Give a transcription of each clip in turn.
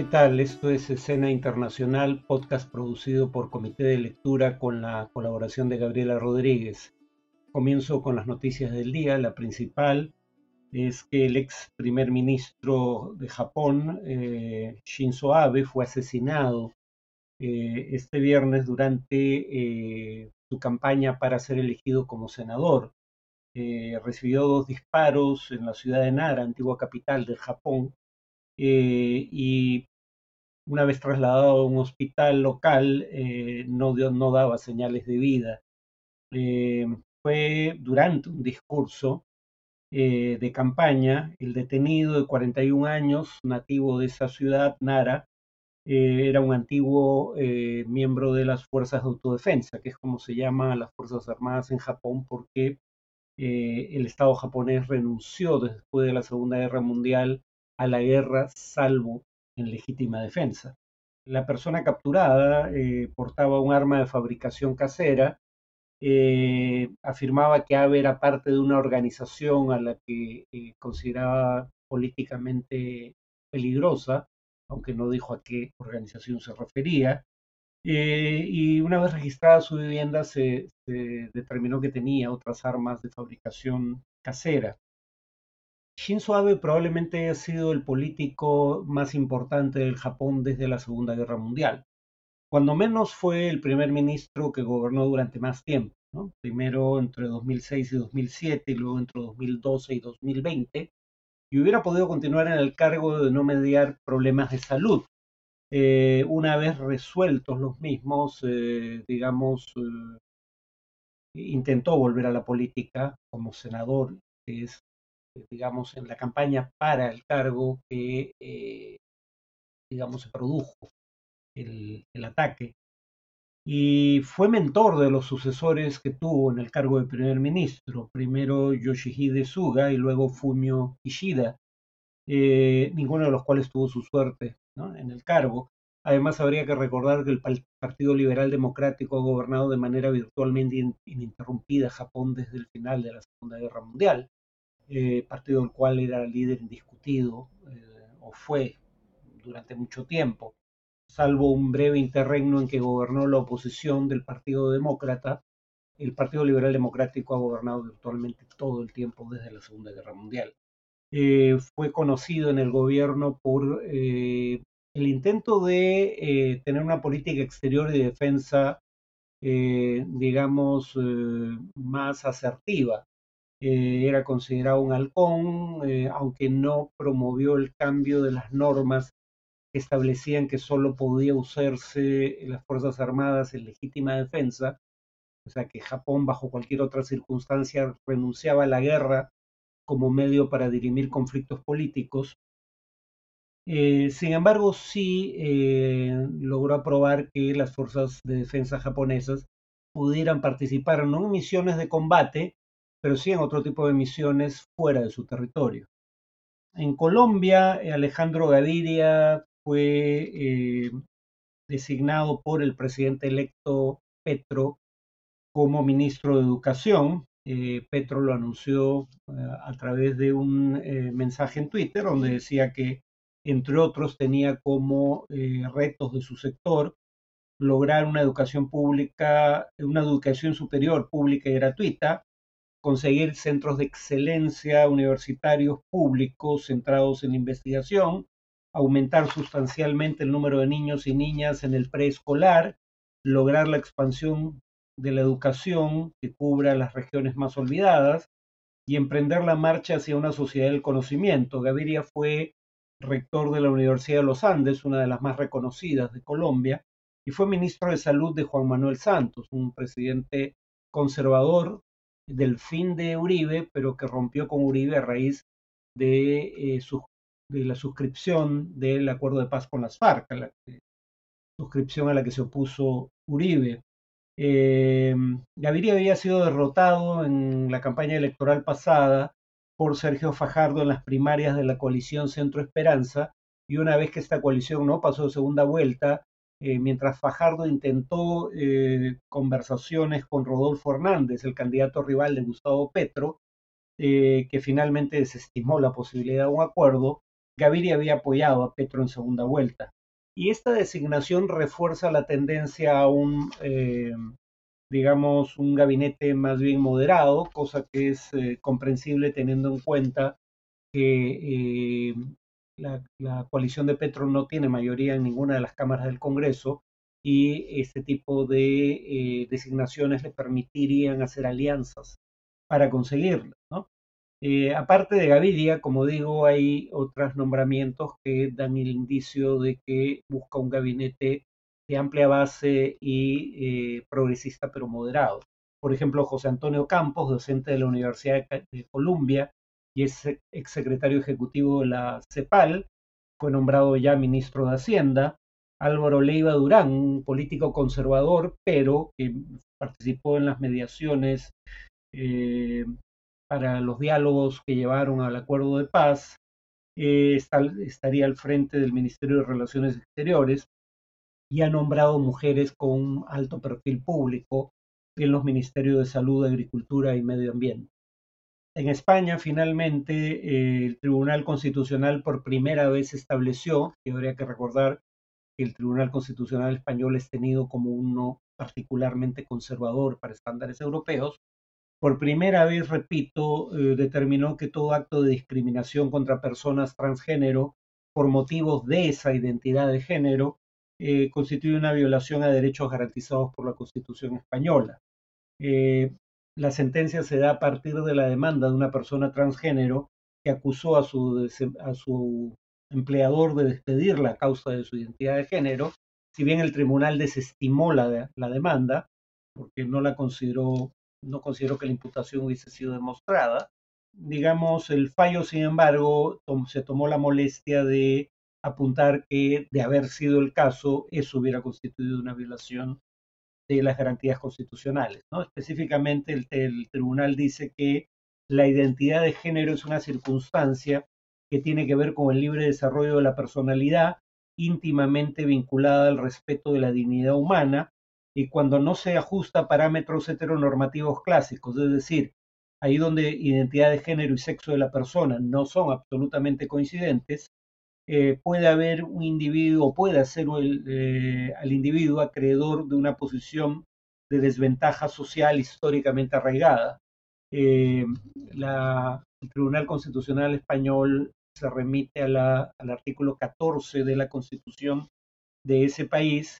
¿qué tal? Esto es Escena Internacional, podcast producido por Comité de Lectura con la colaboración de Gabriela Rodríguez. Comienzo con las noticias del día. La principal es que el ex primer ministro de Japón, eh, Shinzo Abe, fue asesinado eh, este viernes durante eh, su campaña para ser elegido como senador. recibió dos disparos en la ciudad de Nara, antigua capital del Japón, y una vez trasladado a un hospital local no, no daba señales de vida. fue durante un discurso eh, de campaña, el detenido de 41 años, nativo de esa ciudad, Nara, eh, era un antiguo eh, miembro de las Fuerzas de Autodefensa, que es como se llama las Fuerzas Armadas en Japón, porque el Estado japonés renunció después de la Segunda Guerra Mundial a la guerra salvo en legítima defensa. La persona capturada portaba un arma de fabricación casera eh, afirmaba que AVE era parte de una organización a la que eh, consideraba políticamente peligrosa, aunque no dijo a qué organización se refería. Eh, y una vez registrada su vivienda se, determinó que tenía otras armas de fabricación casera. Shinzo Abe probablemente ha sido el político más importante del Japón desde la Segunda Guerra Mundial cuando menos fue el primer ministro que gobernó durante más tiempo, primero entre 2006 y 2007 y luego entre 2012 y 2020, y hubiera podido continuar en el cargo de no mediar problemas de salud. Eh, una vez resueltos los mismos, eh, digamos, eh, intentó volver a la política como senador, que es, digamos, en la campaña para el cargo que, digamos, se produjo el, ataque. Y fue mentor de los sucesores que tuvo en el cargo de primer ministro, primero Yoshihide Suga y luego Fumio Kishida, eh, ninguno de los cuales tuvo su suerte en el cargo. Además, habría que recordar que el Partido Liberal Democrático ha gobernado de manera virtualmente ininterrumpida Japón desde el final de la Segunda Guerra Mundial, eh, partido del cual era líder indiscutido, eh, o fue durante mucho tiempo salvo un breve interregno en que gobernó la oposición del Partido Demócrata, el Partido Liberal Democrático ha gobernado virtualmente todo el tiempo desde la Segunda Guerra Mundial. Eh, fue conocido en el gobierno por eh, el intento de tener una política exterior y de defensa, digamos, más asertiva. Era considerado un halcón, aunque no promovió el cambio de las normas establecían que solo podía usarse las Fuerzas Armadas en legítima defensa, o sea que Japón bajo cualquier otra circunstancia renunciaba a la guerra como medio para dirimir conflictos políticos. Eh, sin embargo, sí eh, logró aprobar que las fuerzas de defensa japonesas pudieran participar no en misiones de combate, pero sí en otro tipo de misiones fuera de su territorio. En Colombia, Alejandro Gaviria fue eh, designado por el presidente electo Petro como ministro de Educación. Eh, Petro lo anunció eh, a través de un mensaje en Twitter donde decía que, entre otros, tenía como retos de su sector lograr una educación pública, una educación superior pública y gratuita, conseguir centros de excelencia universitarios públicos centrados en investigación, aumentar sustancialmente el número de niños y niñas en el preescolar, lograr la expansión de la educación que cubra las regiones más olvidadas y emprender la marcha hacia una sociedad del conocimiento. Gaviria fue rector de la Universidad de los Andes, una de las más reconocidas de Colombia, y fue ministro de Salud de Juan Manuel Santos, un presidente conservador del fin de Uribe, pero que rompió con Uribe a raíz de eh, la suscripción del acuerdo de paz con las FARC, la suscripción a la que se opuso Uribe. Eh, Gaviria había sido derrotado en la campaña electoral pasada por Sergio Fajardo en las primarias de la coalición Centro Esperanza, y una vez que esta coalición no pasó segunda vuelta, eh, mientras Fajardo intentó eh, conversaciones con Rodolfo Hernández, el candidato rival de Gustavo Petro, que finalmente desestimó la posibilidad de un acuerdo, Gaviria había apoyado a Petro en segunda vuelta. Y esta designación refuerza la tendencia a un, eh, digamos, un gabinete más bien moderado, cosa que es eh, comprensible teniendo en cuenta que la, coalición de Petro no tiene mayoría en ninguna de las cámaras del Congreso y este tipo de designaciones le permitirían hacer alianzas para conseguirlo. ¿no? Eh, aparte de Gaviria, como digo, hay otros nombramientos que dan el indicio de que busca un gabinete de amplia base y eh, progresista pero moderado. Por ejemplo, José Antonio Campos, docente de la Universidad de Columbia y es exsecretario ejecutivo de la CEPAL, fue nombrado ya ministro de Hacienda. Álvaro Leiva Durán, un político conservador, pero que participó en las mediaciones eh, para los diálogos que llevaron al acuerdo de paz, eh, estaría al frente del Ministerio de Relaciones Exteriores y ha nombrado mujeres con un alto perfil público en los Ministerios de Salud, Agricultura y Medio Ambiente. En España, finalmente, eh, el Tribunal Constitucional por primera vez estableció, y habría que recordar que el Tribunal Constitucional español es tenido como uno particularmente conservador para estándares europeos, por primera vez, repito, eh, determinó que todo acto de discriminación contra personas transgénero por motivos de esa identidad de género eh, constituye una violación a derechos garantizados por la Constitución española. La sentencia se da a partir de la demanda de una persona transgénero que acusó a su, a su empleador de despedirla a causa de su identidad de género, si bien el tribunal desestimó la, la demanda, porque no la consideró no considero que la imputación hubiese sido demostrada. Digamos, el fallo, sin embargo, se tomó la molestia de apuntar que, de haber sido el caso, eso hubiera constituido una violación de las garantías constitucionales. ¿no? Específicamente, el, el tribunal dice que la identidad de género es una circunstancia que tiene que ver con el libre desarrollo de la personalidad, íntimamente vinculada al respeto de la dignidad humana y cuando no se ajusta a parámetros heteronormativos clásicos, es decir, ahí donde identidad de género y sexo de la persona no son absolutamente coincidentes, eh, puede haber un individuo, puede ser eh, al individuo acreedor de una posición de desventaja social históricamente arraigada. Eh, el Tribunal Constitucional Español se remite al artículo 14 de la Constitución de ese país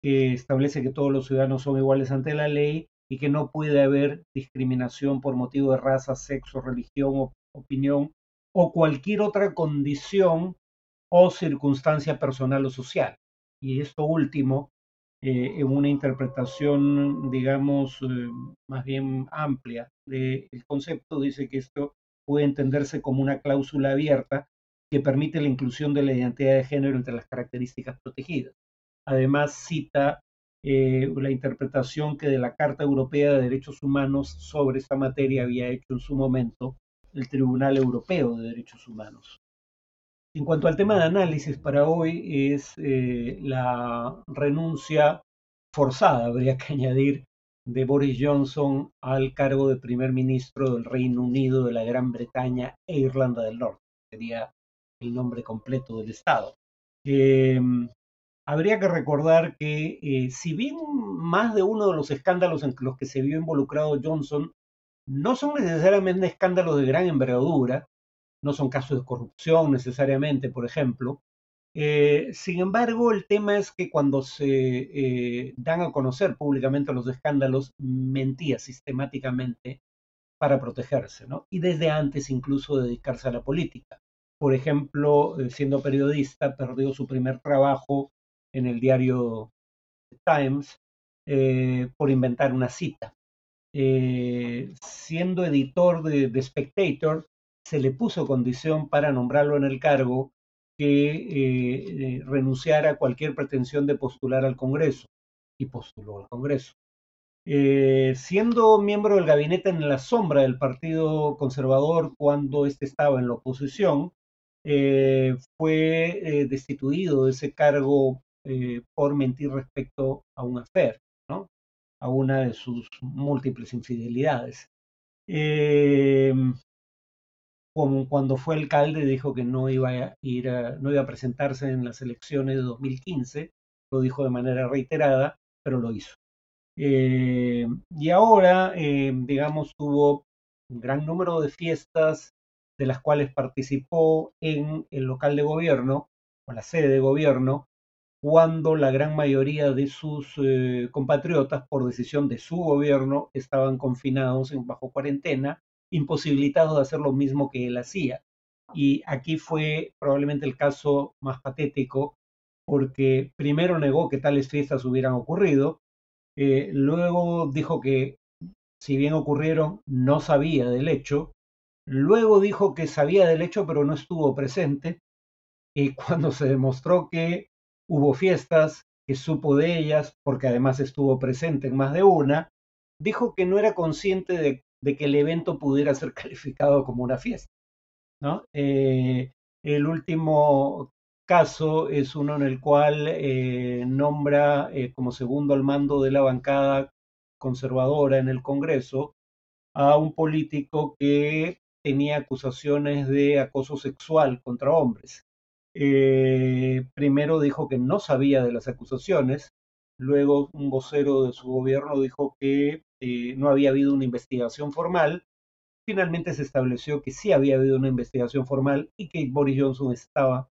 que establece que todos los ciudadanos son iguales ante la ley y que no puede haber discriminación por motivo de raza, sexo, religión, opinión o cualquier otra condición o circunstancia personal o social. Y esto último, eh, en una interpretación, digamos, eh, más bien amplia del concepto, dice que esto puede entenderse como una cláusula abierta que permite la inclusión de la identidad de género entre las características protegidas. Además, cita eh, la interpretación que de la Carta Europea de Derechos Humanos sobre esta materia había hecho en su momento el Tribunal Europeo de Derechos Humanos. En cuanto al tema de análisis para hoy es eh, la renuncia forzada, habría que añadir, de Boris Johnson al cargo de primer ministro del Reino Unido, de la Gran Bretaña e Irlanda del Norte. Sería el nombre completo del Estado. Eh, habría que recordar que eh, si bien más de uno de los escándalos en los que se vio involucrado Johnson no son necesariamente escándalos de gran envergadura, no son casos de corrupción necesariamente, por ejemplo, eh, sin embargo, el tema es que cuando se eh, dan a conocer públicamente los escándalos, mentía sistemáticamente para protegerse, ¿no? Y desde antes incluso dedicarse a la política. Por ejemplo, siendo periodista, perdió su primer trabajo en el diario Times eh, por inventar una cita. Eh, siendo editor de, The Spectator, se le puso condición para nombrarlo en el cargo que eh, renunciara a cualquier pretensión de postular al Congreso y postuló al Congreso. siendo miembro del gabinete en la sombra del Partido Conservador cuando éste estaba en la oposición, fue destituido de ese cargo eh, por mentir respecto a un affair, ¿no? a una de sus múltiples infidelidades. Cuando fue alcalde dijo que no iba a ir a presentarse en las elecciones de 2015, lo dijo de manera reiterada, pero lo hizo. Eh, y ahora, eh, digamos, tuvo un gran número de fiestas de las cuales participó en el local de gobierno o la sede de gobierno, cuando la gran mayoría de sus eh, compatriotas, por decisión de su gobierno, estaban confinados en bajo cuarentena, imposibilitados de hacer lo mismo que él hacía. Y aquí fue probablemente el caso más patético, porque primero negó que tales fiestas hubieran ocurrido, eh, luego dijo que si bien ocurrieron, no sabía del hecho, luego dijo que sabía del hecho pero no estuvo presente, y cuando se demostró que hubo fiestas, que supo de ellas, porque además estuvo presente en más de una, dijo que no era consciente de, que el evento pudiera ser calificado como una fiesta. Eh, el último caso es uno en el cual eh, nombra eh, como segundo al mando de la bancada conservadora en el Congreso a un político que tenía acusaciones de acoso sexual contra hombres. Primero dijo que no sabía de las acusaciones, luego un vocero de su gobierno dijo que eh, no había habido una investigación formal, finalmente se estableció que sí había habido una investigación formal y que Boris Johnson estaba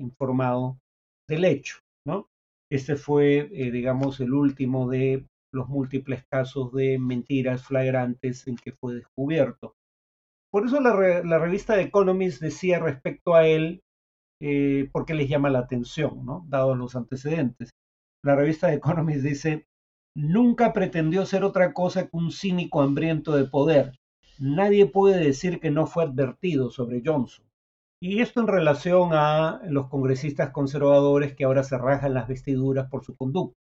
informado del hecho, ¿no? Este fue, eh, digamos, el último de los múltiples casos de mentiras flagrantes en que fue descubierto. Por eso la, revista The Economist decía respecto a él eh, porque les llama la atención, ¿no? Dados los antecedentes. La revista The Economist dice, nunca pretendió ser otra cosa que un cínico hambriento de poder. Nadie puede decir que no fue advertido sobre Johnson. Y esto en relación a los congresistas conservadores que ahora se rajan las vestiduras por su conducta.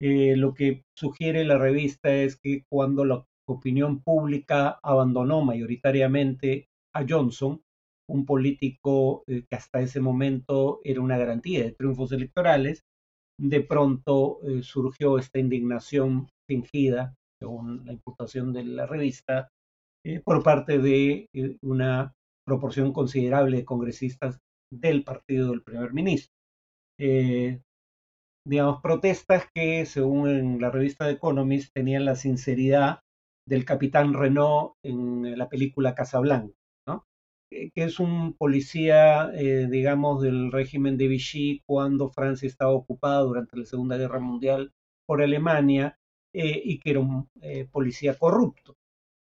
Eh, lo que sugiere la revista es que cuando la opinión pública abandonó mayoritariamente a Johnson, un político eh, que hasta ese momento era una garantía de triunfos electorales, de pronto eh, surgió esta indignación fingida, según la imputación de la revista, eh, por parte de una proporción considerable de congresistas del partido del primer ministro. digamos, protestas que, según la revista The Economist, tenían la sinceridad del capitán Renault en la película Casablanca que es un policía, eh, digamos, del régimen de Vichy cuando Francia estaba ocupada durante la Segunda Guerra Mundial por Alemania eh, y que era un eh, policía corrupto.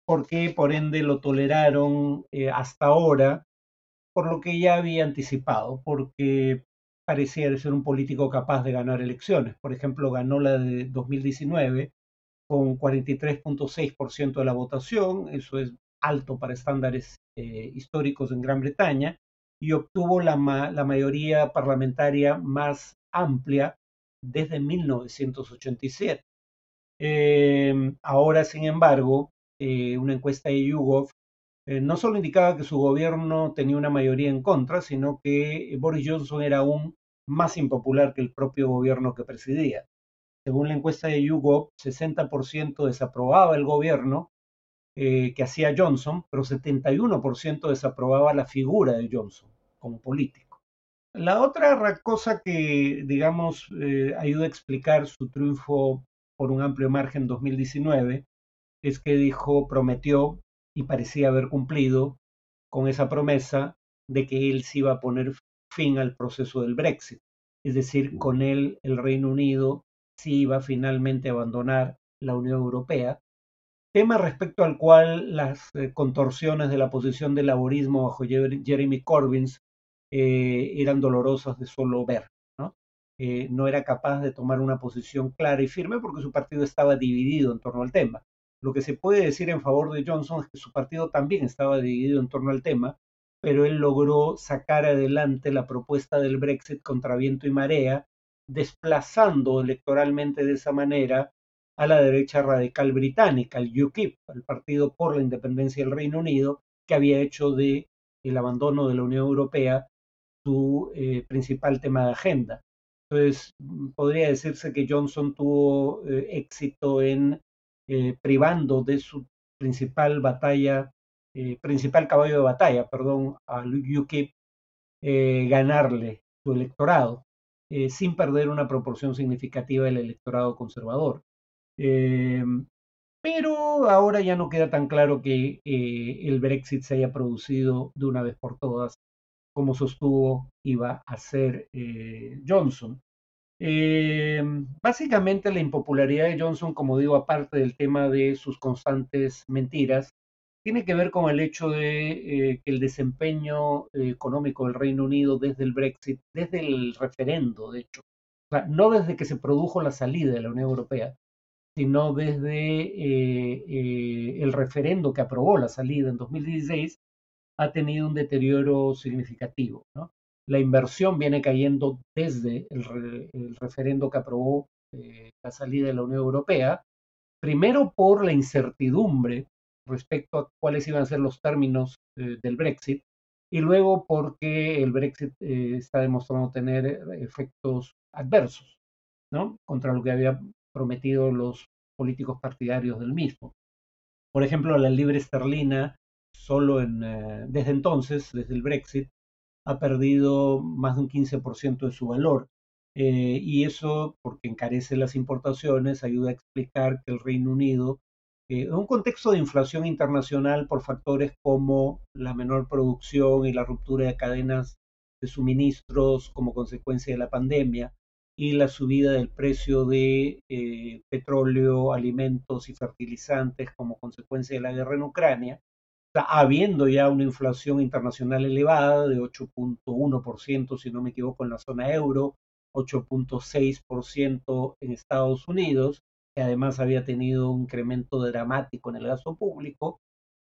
Porque por ende lo toleraron hasta ahora, por lo que ya había anticipado, porque parecía ser un político capaz de ganar elecciones. Por ejemplo, ganó la de 2019 con 43.6% de la votación, eso es alto para estándares eh, históricos en Gran Bretaña y obtuvo la, mayoría parlamentaria más amplia desde 1987. Em, ahora, sin embargo, eh, una encuesta de YouGov eh, no solo indicaba que su gobierno tenía una mayoría en contra, sino que Boris Johnson era aún más impopular que el propio gobierno que presidía. Según la encuesta de YouGov, 60% desaprobaba el gobierno eh, que hacía Johnson, pero 71% desaprobaba la figura de Johnson como político. La otra cosa que, digamos, eh, ayuda a explicar su triunfo por un amplio margen en 2019 es que dijo, prometió y parecía haber cumplido con esa promesa de que él sí iba a poner fin al proceso del Brexit. Es decir, con él el Reino Unido sí iba finalmente a abandonar la Unión Europea tema respecto al cual las eh, contorsiones de la posición del laborismo bajo Jeremy Corbyn eh, eran dolorosas de solo ver. ¿no? Eh, no era capaz de tomar una posición clara y firme porque su partido estaba dividido en torno al tema. Lo que se puede decir en favor de Johnson es que su partido también estaba dividido en torno al tema, pero él logró sacar adelante la propuesta del Brexit contra viento y marea, desplazando electoralmente de esa manera a la derecha radical británica, el UKIP, el Partido por la Independencia del Reino Unido, que había hecho de el abandono de la Unión Europea su eh, principal tema de agenda. Entonces, podría decirse que Johnson tuvo eh, éxito en eh, privando de su principal batalla principal caballo de batalla, perdón, a UKIP ganarle su electorado, sin perder una proporción significativa del electorado conservador. Pero ahora ya no queda tan claro que el Brexit se haya producido de una vez por todas como sostuvo iba a ser eh, Johnson. Eh, básicamente la impopularidad de Johnson, como digo, aparte del tema de sus constantes mentiras, tiene que ver con el hecho de eh, que el desempeño económico del Reino Unido desde el Brexit, desde el referendo, de hecho, no desde que se produjo la salida de la Unión Europea, sino desde el referendo que aprobó la salida en 2016, ha tenido un deterioro significativo. La inversión viene cayendo desde el, referendo que aprobó eh, la salida de la Unión Europea, primero por la incertidumbre respecto a cuáles iban a ser los términos eh, del Brexit, y luego porque el Brexit eh, está demostrando tener efectos adversos, ¿no? Contra lo que habían prometido los políticos partidarios del mismo. Por ejemplo, la libre esterlina solo eh, desde entonces, desde el Brexit, ha perdido más de un 15% de su valor. Eh, y eso, porque encarece las importaciones, ayuda a explicar que el Reino Unido, eh, en un contexto de inflación internacional por factores como la menor producción y la ruptura de cadenas de suministros como consecuencia de la pandemia, y la subida del precio de petróleo, alimentos y fertilizantes como consecuencia de la guerra en Ucrania, habiendo ya una inflación internacional elevada de 8.1%, si no me equivoco, en la zona euro, 8.6% en Estados Unidos, que además había tenido un incremento dramático en el gasto público,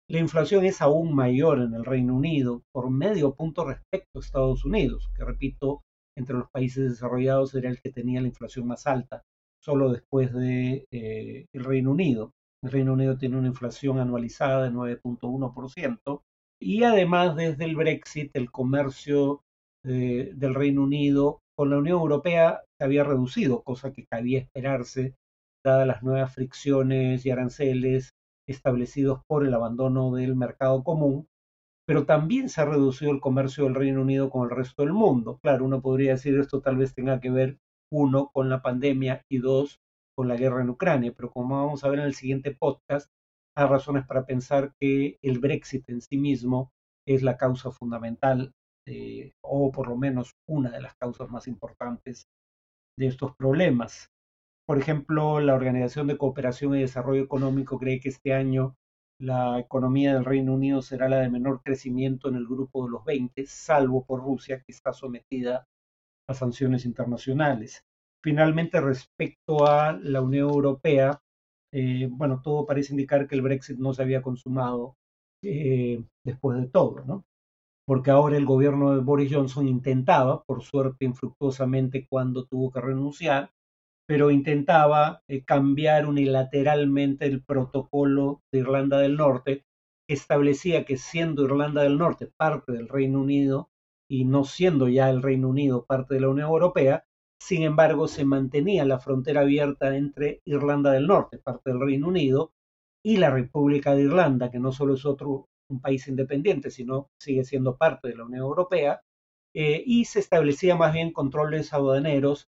la inflación es aún mayor en el Reino Unido, por medio punto respecto a Estados Unidos, que repito, entre los países desarrollados era el que tenía la inflación más alta, solo después de eh, el Reino Unido. El Reino Unido tiene una inflación anualizada de 9.1% y además desde el Brexit el comercio eh, del Reino Unido con la Unión Europea se había reducido, cosa que cabía esperarse dadas las nuevas fricciones y aranceles establecidos por el abandono del mercado común, pero también se ha reducido el comercio del Reino Unido con el resto del mundo. Claro, uno podría decir esto tal vez tenga que ver, uno, con la pandemia y dos, con la guerra en Ucrania, pero como vamos a ver en el siguiente podcast, hay razones para pensar que el Brexit en sí mismo es la causa fundamental, eh, o por lo menos una de las causas más importantes de estos problemas. Por ejemplo, la Organización de Cooperación y Desarrollo Económico cree que este año la economía del Reino Unido será la de menor crecimiento en el grupo de los 20, salvo por Rusia, que está sometida a sanciones internacionales. Finalmente, respecto a la Unión Europea, eh, bueno, todo parece indicar que el Brexit no se había consumado eh, después de todo, ¿no? Porque ahora el gobierno de Boris Johnson intentaba, por suerte infructuosamente cuando tuvo que renunciar, pero intentaba eh, cambiar unilateralmente el protocolo de Irlanda del Norte, que establecía que siendo Irlanda del Norte parte del Reino Unido y no siendo ya el Reino Unido parte de la Unión Europea, sin embargo, se mantenía la frontera abierta entre Irlanda del Norte, parte del Reino Unido, y la República de Irlanda, que no solo es otro un país independiente, sino sigue siendo parte de la Unión Europea, eh, y se establecía más bien controles aduaneros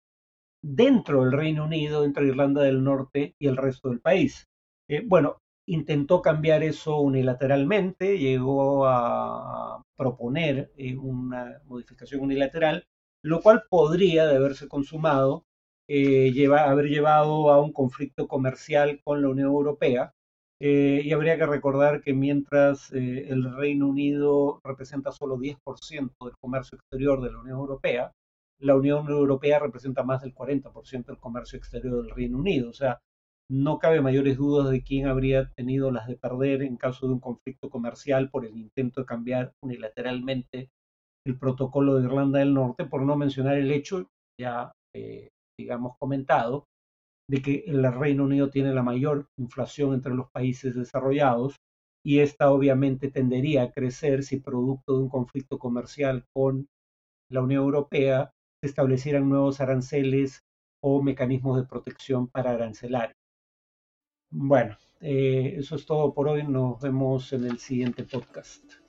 dentro del Reino Unido, entre Irlanda del Norte y el resto del país. Eh, bueno, intentó cambiar eso unilateralmente, llegó a proponer eh, una modificación unilateral, lo cual podría, de haberse consumado, eh, haber llevado a un conflicto comercial con la Unión Europea. Eh, y habría que recordar que mientras eh, el Reino Unido representa solo 10% del comercio exterior de la Unión Europea, la Unión Europea representa más del 40% del comercio exterior del Reino Unido. O sea, no cabe mayores dudas de quién habría tenido las de perder en caso de un conflicto comercial por el intento de cambiar unilateralmente el protocolo de Irlanda del Norte, por no mencionar el hecho, ya eh, digamos comentado, de que el Reino Unido tiene la mayor inflación entre los países desarrollados y esta obviamente tendería a crecer si producto de un conflicto comercial con la Unión Europea se establecieran nuevos aranceles o mecanismos de protección para arancelar. Bueno, eso es todo por hoy. Nos vemos en el siguiente podcast.